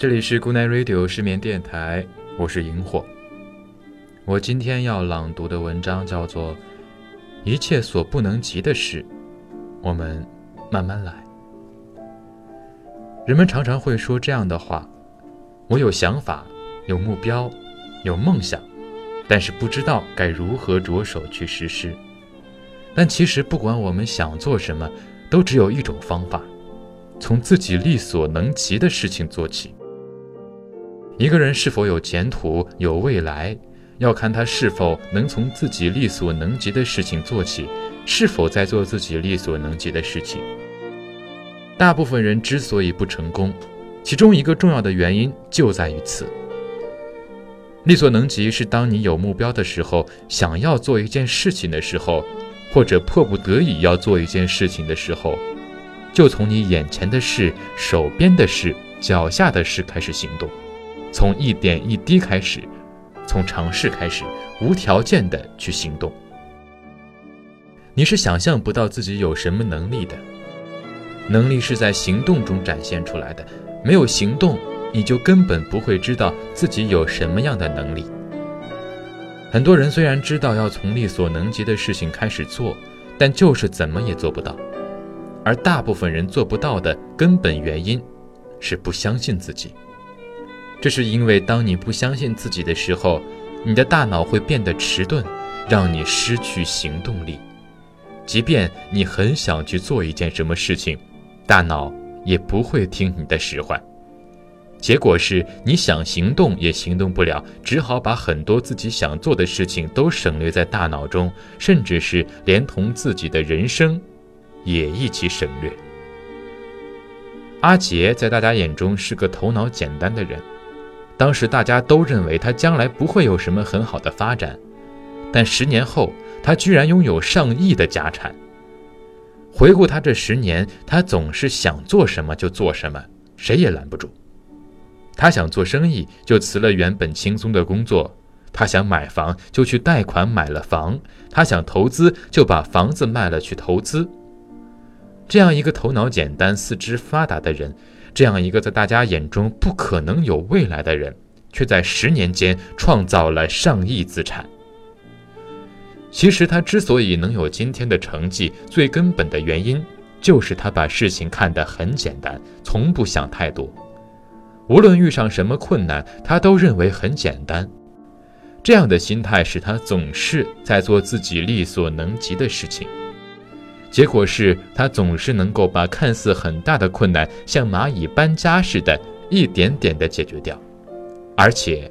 这里是 Good Night Radio 失眠电台，我是萤火。我今天要朗读的文章叫做《一切所不能及的事》，我们慢慢来。人们常常会说这样的话：“我有想法，有目标，有梦想，但是不知道该如何着手去实施。”但其实，不管我们想做什么，都只有一种方法：从自己力所能及的事情做起。一个人是否有前途、有未来，要看他是否能从自己力所能及的事情做起，是否在做自己力所能及的事情。大部分人之所以不成功，其中一个重要的原因就在于此。力所能及是当你有目标的时候，想要做一件事情的时候。或者迫不得已要做一件事情的时候，就从你眼前的事、手边的事、脚下的事开始行动，从一点一滴开始，从尝试开始，无条件的去行动。你是想象不到自己有什么能力的，能力是在行动中展现出来的。没有行动，你就根本不会知道自己有什么样的能力。很多人虽然知道要从力所能及的事情开始做，但就是怎么也做不到。而大部分人做不到的根本原因，是不相信自己。这是因为当你不相信自己的时候，你的大脑会变得迟钝，让你失去行动力。即便你很想去做一件什么事情，大脑也不会听你的使唤。结果是，你想行动也行动不了，只好把很多自己想做的事情都省略在大脑中，甚至是连同自己的人生，也一起省略。阿杰在大家眼中是个头脑简单的人，当时大家都认为他将来不会有什么很好的发展，但十年后，他居然拥有上亿的家产。回顾他这十年，他总是想做什么就做什么，谁也拦不住。他想做生意，就辞了原本轻松的工作；他想买房，就去贷款买了房；他想投资，就把房子卖了去投资。这样一个头脑简单、四肢发达的人，这样一个在大家眼中不可能有未来的人，却在十年间创造了上亿资产。其实他之所以能有今天的成绩，最根本的原因就是他把事情看得很简单，从不想太多。无论遇上什么困难，他都认为很简单。这样的心态使他总是在做自己力所能及的事情。结果是他总是能够把看似很大的困难，像蚂蚁搬家似的，一点点地解决掉。而且，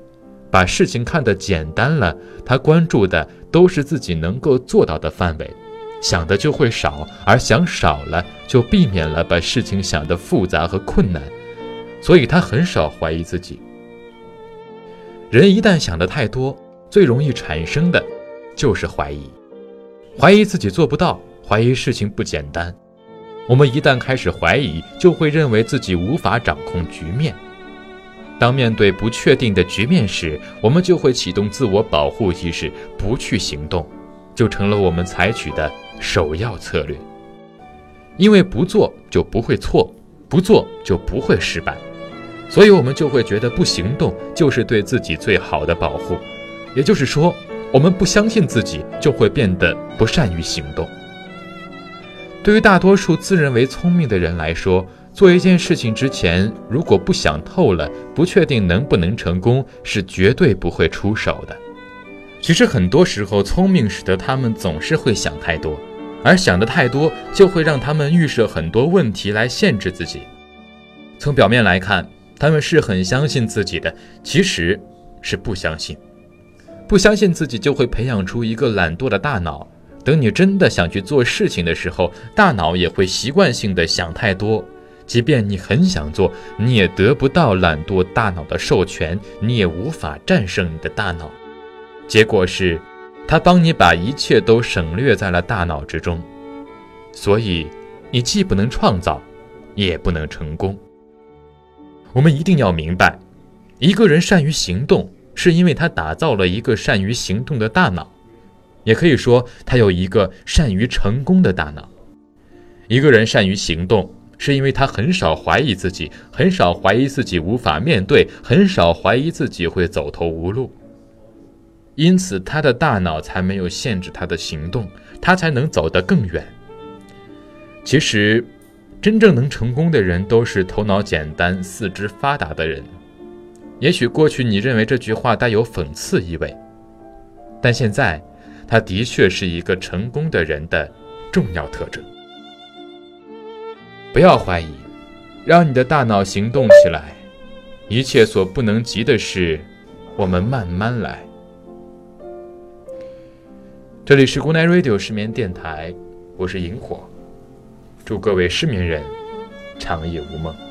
把事情看得简单了，他关注的都是自己能够做到的范围，想的就会少，而想少了，就避免了把事情想得复杂和困难。所以他很少怀疑自己。人一旦想的太多，最容易产生的就是怀疑，怀疑自己做不到，怀疑事情不简单。我们一旦开始怀疑，就会认为自己无法掌控局面。当面对不确定的局面时，我们就会启动自我保护意识，不去行动，就成了我们采取的首要策略。因为不做就不会错，不做就不会失败。所以，我们就会觉得不行动就是对自己最好的保护。也就是说，我们不相信自己，就会变得不善于行动。对于大多数自认为聪明的人来说，做一件事情之前，如果不想透了，不确定能不能成功，是绝对不会出手的。其实，很多时候，聪明使得他们总是会想太多，而想的太多，就会让他们预设很多问题来限制自己。从表面来看，他们是很相信自己的，其实是不相信。不相信自己，就会培养出一个懒惰的大脑。等你真的想去做事情的时候，大脑也会习惯性的想太多。即便你很想做，你也得不到懒惰大脑的授权，你也无法战胜你的大脑。结果是，他帮你把一切都省略在了大脑之中。所以，你既不能创造，也不能成功。我们一定要明白，一个人善于行动，是因为他打造了一个善于行动的大脑，也可以说他有一个善于成功的大脑。一个人善于行动，是因为他很少怀疑自己，很少怀疑自己无法面对，很少怀疑自己会走投无路。因此，他的大脑才没有限制他的行动，他才能走得更远。其实，真正能成功的人都是头脑简单、四肢发达的人。也许过去你认为这句话带有讽刺意味，但现在，它的确是一个成功的人的重要特征。不要怀疑，让你的大脑行动起来。一切所不能及的事，我们慢慢来。这里是 Good Night Radio 失眠电台，我是萤火，祝各位失眠人长夜无梦。